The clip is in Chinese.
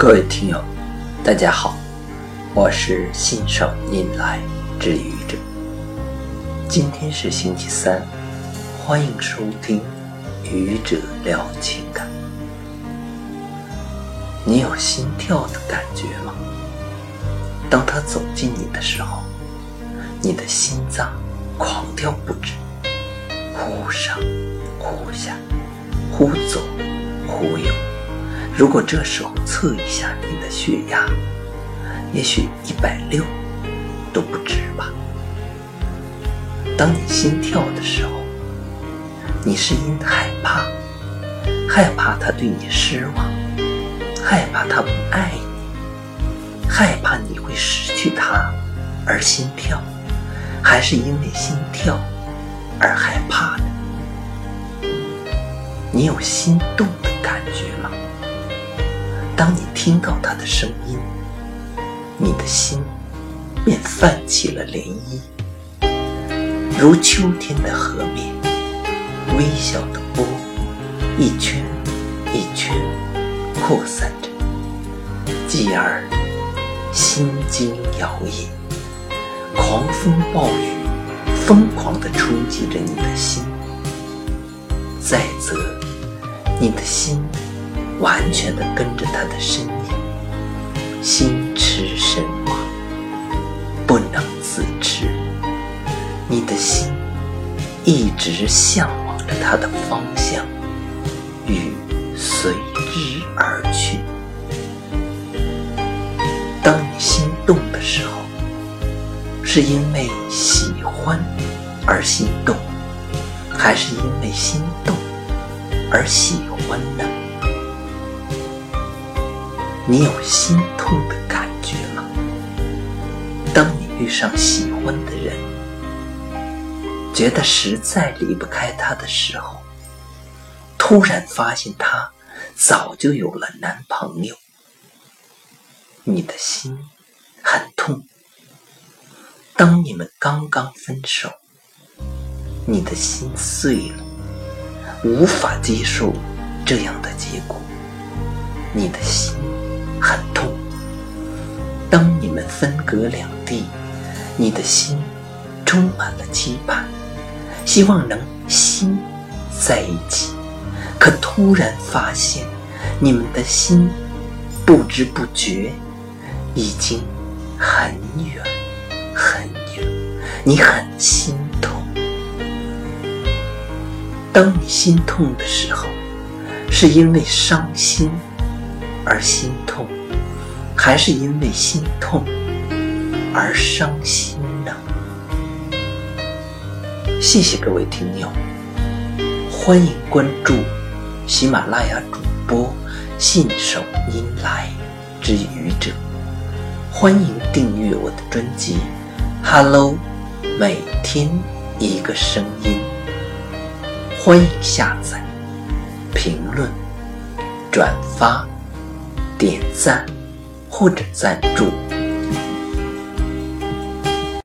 各位听友，大家好，我是信手拈来之愚者。今天是星期三，欢迎收听愚者聊情感。你有心跳的感觉吗？当他走近你的时候，你的心脏狂跳不止，忽上忽下，忽左忽右。如果这时候测一下你的血压，也许一百六都不止吧。当你心跳的时候，你是因害怕，害怕他对你失望，害怕他不爱你，害怕你会失去他而心跳，还是因为心跳而害怕的？你有心动的感觉吗？当你听到他的声音，你的心便泛起了涟漪，如秋天的河面，微小的波一圈一圈扩散着，继而心惊摇曳，狂风暴雨疯狂地冲击着你的心，再则你的心。完全的跟着他的身影，心驰神往，不能自持。你的心一直向往着他的方向，与随之而去。当你心动的时候，是因为喜欢而心动，还是因为心动而喜欢呢？你有心痛的感觉吗？当你遇上喜欢的人，觉得实在离不开他的时候，突然发现他早就有了男朋友，你的心很痛。当你们刚刚分手，你的心碎了，无法接受这样的结果，你的心。很痛。当你们分隔两地，你的心充满了期盼，希望能心在一起。可突然发现，你们的心不知不觉已经很远很远，你很心痛。当你心痛的时候，是因为伤心。而心痛，还是因为心痛而伤心呢？谢谢各位听友，欢迎关注喜马拉雅主播信手拈来之愚者，欢迎订阅我的专辑《Hello》，每天一个声音，欢迎下载、评论、转发。点赞或者赞助。